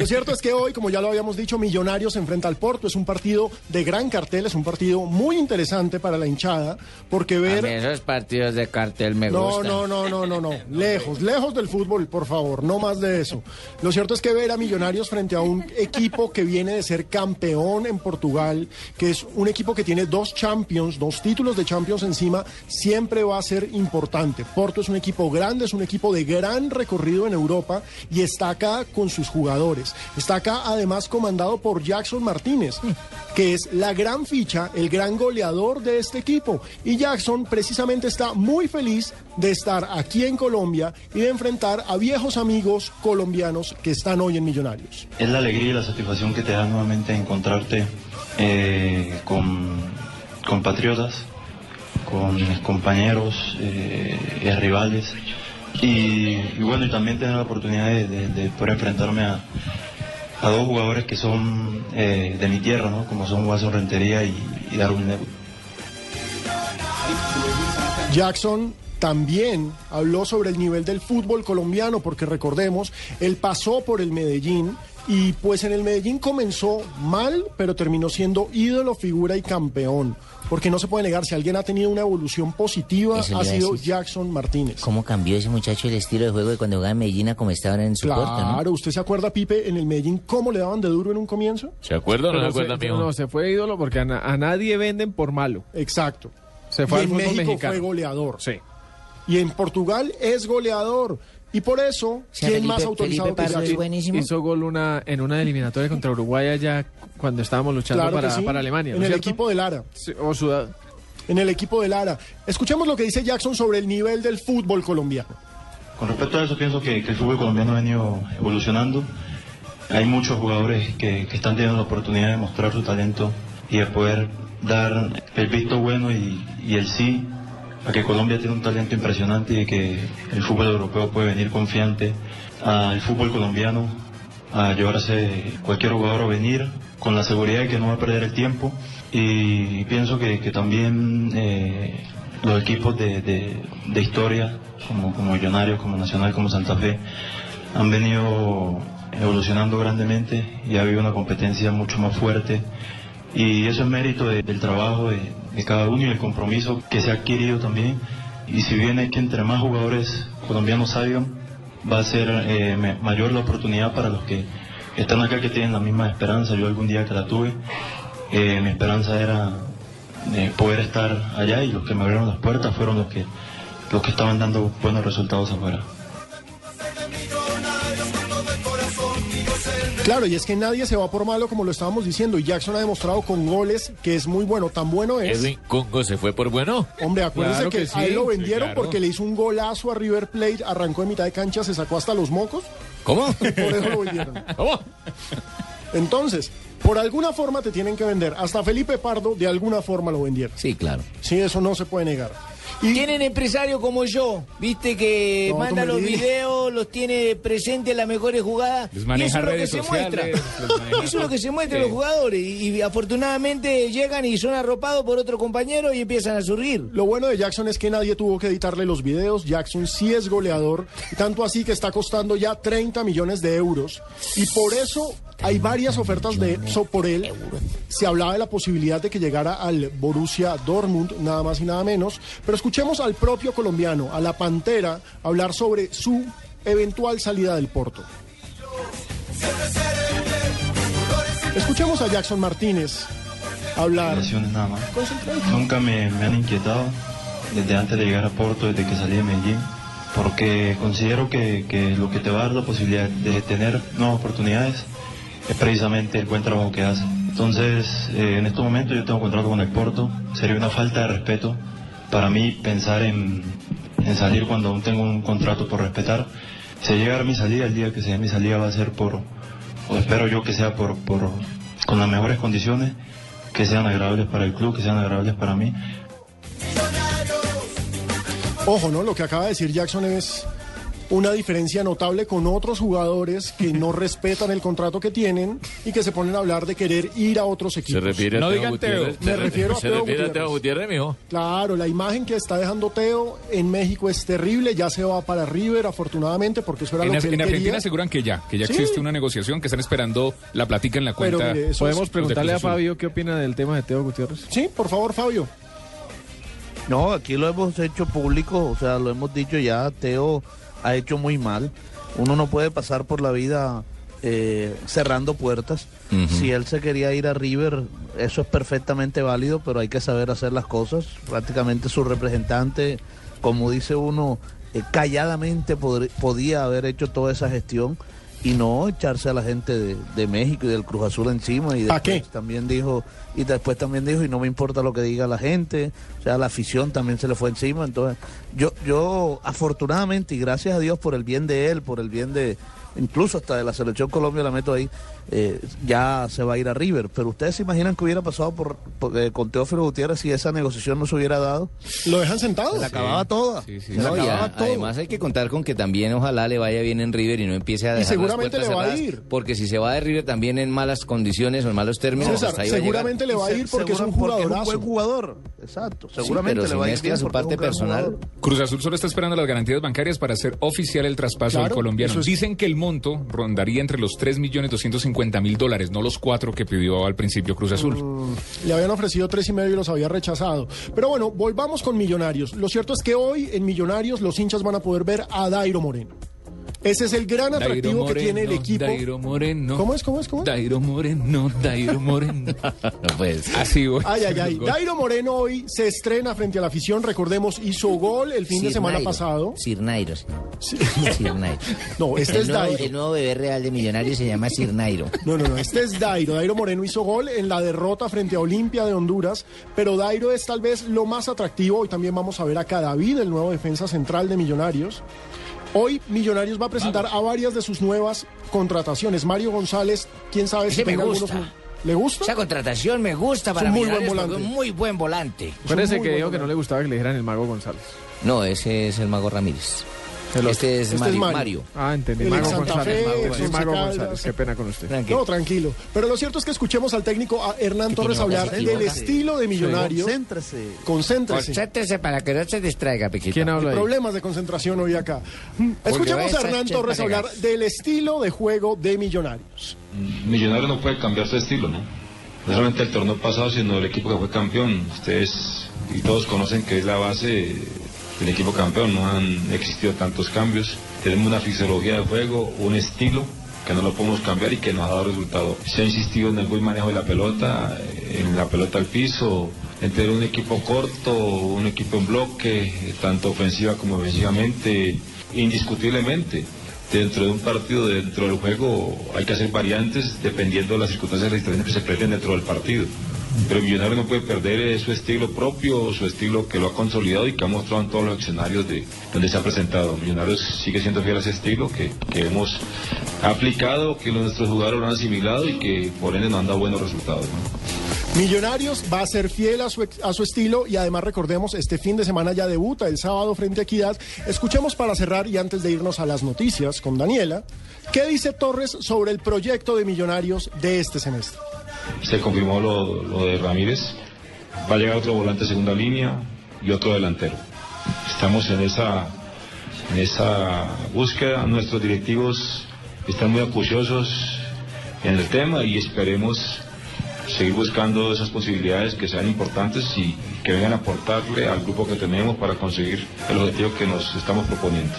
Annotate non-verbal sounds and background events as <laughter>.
Lo cierto es que hoy, como ya lo habíamos dicho, Millonarios se enfrenta al Porto. Es un partido de gran cartel, es un partido muy interesante para la hinchada, porque A ver... mí esos partidos de cartel me No, gustan. no, no, no, no, no. <laughs> Lejos, lejos del fútbol, por favor, no más de eso. Lo cierto es que ver a Millonarios frente a un equipo que viene de ser campeón en Portugal, que es un equipo que tiene dos Champions, dos títulos de Champions encima, siempre va a ser importante. Porto es un equipo grande, es un equipo de gran recorrido en Europa y está acá con sus jugadores. Está acá además comandado por Jackson Martínez, que es la gran ficha, el gran goleador de este equipo. Y Jackson precisamente está muy feliz de estar aquí en Colombia y de enfrentar a viejos amigos colombianos que están hoy en Millonarios. Es la alegría y la satisfacción que te da nuevamente encontrarte eh, con compatriotas, con compañeros, eh, rivales. Y, bueno, y también tener la oportunidad de, de- de poder enfrentarme a, a dos jugadores que son eh, de mi tierra, ¿no? como son Guaso Rentería y, y Darwin Negro. Jackson también habló sobre el nivel del fútbol colombiano, porque recordemos, él pasó por el Medellín y pues en el Medellín comenzó mal, pero terminó siendo ídolo, figura y campeón. Porque no se puede negar, si alguien ha tenido una evolución positiva, ha sido decir. Jackson Martínez. ¿Cómo cambió ese muchacho el estilo de juego de cuando jugaba en Medellín a como está ahora en su no? Claro, ¿usted se acuerda, Pipe, en el Medellín cómo le daban de duro en un comienzo? ¿Se acuerda o no se acuerda, amigo? no, se fue ídolo porque a, na- a nadie venden por malo. Exacto. Se fue y al en fútbol México mexicano. fue goleador. Sí. Y en Portugal es goleador. Y por eso, ¿quién Felipe- más autorizado Felipe que buenísimo. Hizo gol una, en una eliminatoria contra Uruguay allá cuando estábamos luchando Claro para, sí, para Alemania. En ¿no el cierto? equipo de Lara. Sí, o Sudad. En el equipo de Lara. Escuchemos lo que dice Jackson sobre el nivel del fútbol colombiano. Con respecto a eso, pienso que, que el fútbol colombiano ha venido evolucionando. Hay muchos jugadores que, que están teniendo la oportunidad de mostrar su talento y de poder dar el visto bueno y, y el sí a que Colombia tiene un talento impresionante y que el fútbol europeo puede venir confiante al fútbol colombiano a llevarse cualquier jugador a venir con la seguridad de que no va a perder el tiempo. Y pienso que, también eh, los equipos de, de- de historia como, como Millonarios, como Nacional, como Santa Fe han venido evolucionando grandemente y ha habido una competencia mucho más fuerte y eso es mérito de- del trabajo de, cada uno y el compromiso que se ha adquirido también y si bien es que entre más jugadores colombianos salgan va a ser eh, mayor la oportunidad para los que están acá que tienen la misma esperanza. Yo algún día que la tuve, eh, mi esperanza era eh, poder estar allá y los que me abrieron las puertas fueron los que, los que estaban dando buenos resultados afuera. Claro, y es que nadie se va por malo, como lo estábamos diciendo, y Jackson ha demostrado con goles que es muy bueno. Tan bueno es. Edwin Congo se fue por bueno. Hombre, acuérdese Claro que, que sí, a él lo sí, vendieron claro. porque le hizo un golazo a River Plate, arrancó en mitad de cancha, se sacó hasta los mocos, ¿Cómo? por eso lo vendieron. ¿Cómo? Entonces, por alguna forma te tienen que vender. Hasta Felipe Pardo, de alguna forma lo vendieron. Sí, claro. Sí, eso no se puede negar. Y Tienen empresario como yo, viste que No, manda los videos, los tiene presentes en las mejores jugadas. Les y maneja eso es lo que se sociales, muestra. <laughs> Eso es lo que se muestra Sí. los jugadores. Y, y afortunadamente llegan y son arropados por otro compañero y empiezan a surgir. Lo bueno de Jackson es que nadie tuvo que editarle los videos. Jackson sí es goleador, tanto así que está costando ya 30 millones de euros. Y por eso hay varias ofertas de por él. Se hablaba de la posibilidad de que llegara al Borussia Dortmund, nada más y nada menos. Pero escuchemos al propio colombiano, a la Pantera, hablar sobre su eventual salida del Porto. Escuchemos a Jackson Martínez hablar. Nada más. Nunca me, me han inquietado desde antes de llegar a Porto, desde que salí de Medellín, porque considero que, que lo que te va a dar la posibilidad de tener nuevas oportunidades es precisamente el buen trabajo que haces. Entonces, eh, en estos momentos yo tengo contrato con el Porto, sería una falta de respeto para mí pensar en, en salir cuando aún tengo un contrato por respetar. Si llega mi salida, el día que sea mi salida va a ser por, o espero yo que sea por, por, con las mejores condiciones, que sean agradables para el club, que sean agradables para mí. Ojo, ¿no? Lo que acaba de decir Jackson es una diferencia notable con otros jugadores que no <laughs> respetan el contrato que tienen y que se ponen a hablar de querer ir a otros equipos. Se refiere a No Teo digan Gutiérrez. Teo. Me refiero a Teo refiere a Gutiérrez. Teo Gutiérrez, mijo. Claro, la imagen que está dejando Teo en México es terrible, ya se va para River afortunadamente porque eso era En, lo que él en Argentina quería. aseguran que ya, que ya Sí. existe una negociación, que están esperando la platica en la Pero cuenta. mire, eso Podemos es- preguntarle a. Fabio qué opina del tema de Teo Gutiérrez. Sí, por favor, Fabio. No, aquí lo hemos hecho público, o sea, lo hemos dicho ya, Teo ha hecho muy mal. Uno no puede pasar por la vida eh, cerrando puertas. Si él se quería ir a River, eso es perfectamente válido, pero hay que saber hacer las cosas. Prácticamente su representante, como dice uno, eh, calladamente podr- podía haber hecho toda esa gestión y no echarse a la gente de, de México y del Cruz Azul encima. Y ¿Pa' después qué? también dijo, y después también dijo, y no me importa lo que diga la gente, o sea, la afición también se le fue encima. Entonces, yo, yo afortunadamente, y gracias a Dios por el bien de él, por el bien de, incluso hasta de la selección Colombia la meto ahí, eh, ya se va a ir a River. Pero ustedes se imaginan que hubiera pasado por, por- eh, con Teófilo Gutiérrez si esa negociación no se hubiera dado. ¿Lo dejan sentado? Se la acababa toda. Sí, sí. Se la No, y acababa a- todo. además hay que contar con que también ojalá le vaya bien en River y no empiece a Y dejar las seguramente le va a ir. porque si se va de River también en malas condiciones o en malos términos, César, hasta ahí va a llegar. seguramente le va a Y ir se- porque es un porque jugadorazo. buen jugador. Exacto. Sí, Seguramente pero le va a ir bien su un parte personal. jugador. Cruz Azul solo está esperando las garantías bancarias para hacer oficial el traspaso Claro, al colombiano. es- Dicen que el monto rondaría entre los 3.250.000 dólares, no los cuatro que pidió al principio Cruz Azul. Le habían ofrecido tres y medio y los había rechazado. Pero bueno, volvamos con Millonarios. Lo cierto es que hoy en Millonarios los hinchas van a poder ver a Dairo Moreno. Ese es el gran atractivo que tiene el equipo. Dairo Moreno. ¿Cómo es? ¿Cómo es? ¿Cómo es? Dairo Moreno, Dairo Moreno. <laughs> No puede ser. Así, voy. Ay, ay, ay. Dairo Moreno hoy se estrena frente a la afición. Recordemos, hizo gol el fin de Sir semana Nairo. pasado. Sir Nairo, sí. Sir Nairo. No, este el es nuevo, Dairo. el nuevo bebé real de Millonarios se llama Sir Nairo. No, no, no, este es Dairo. Dairo Moreno hizo gol en la derrota frente a Olimpia de Honduras, pero Dairo es tal vez lo más atractivo. Hoy también vamos a ver acá a David, el nuevo defensa central de Millonarios. Hoy Millonarios va a presentar a varias de sus nuevas contrataciones. Mario González, quién sabe si me gusta. algunos- ¿Le gusta? Esa contratación me gusta para un muy buen volante. es un muy buen volante. Muy que dijo que no le gustaba que le dijeran el mago González. No, ese es el Mago Ramírez. El. Este es, Este es Mario. Ah, entendí. El Mago Santa González. Fe, Mago, sí. González. Qué pena con usted. Tranquilo. No, tranquilo. Pero lo cierto es que escuchemos al técnico a Hernán Torres hablar del estilo de Millonarios. Concéntrese. Concéntrese. Concéntrese para que no se distraiga, Piquito. ¿Quién habla ahí? Problemas de concentración hoy acá. Escuchemos a Hernán Torres hablar del estilo de juego de Millonarios. Millonario no puede cambiar su estilo, ¿no? No solamente el torneo pasado, sino el equipo que fue campeón. Ustedes y todos conocen que es la base del equipo campeón. No han existido tantos cambios. Tenemos una fisiología de juego, un estilo que no lo podemos cambiar y que nos ha dado resultado. Se ha insistido en el buen manejo de la pelota, en la pelota al piso, en tener un equipo corto, un equipo en bloque, tanto ofensiva como defensivamente, indiscutiblemente dentro de un partido, dentro del juego, hay que hacer variantes dependiendo de las circunstancias las situaciones que se presenten dentro del partido. Pero Millonario no puede perder eh, su estilo propio, su estilo que lo ha consolidado y que ha mostrado en todos los escenarios de donde se ha presentado. Millonarios sigue siendo fiel a ese estilo que, hemos aplicado, que nuestros jugadores lo han asimilado y que por ende nos han dado buenos resultados. Millonarios va a ser fiel a su, a su estilo y además recordemos, este fin de semana ya debuta el sábado frente a Equidad. Escuchemos para cerrar y antes de irnos a las noticias con Daniela, ¿qué dice Torres sobre el proyecto de Millonarios de este semestre? Se confirmó lo, de Ramírez. Va a llegar otro volante segunda línea y otro delantero. Estamos en esa, en esa búsqueda. Nuestros directivos están muy acuciosos en el tema y esperemos seguir buscando esas posibilidades que sean importantes y que vengan a aportarle al grupo que tenemos para conseguir el objetivo que nos estamos proponiendo.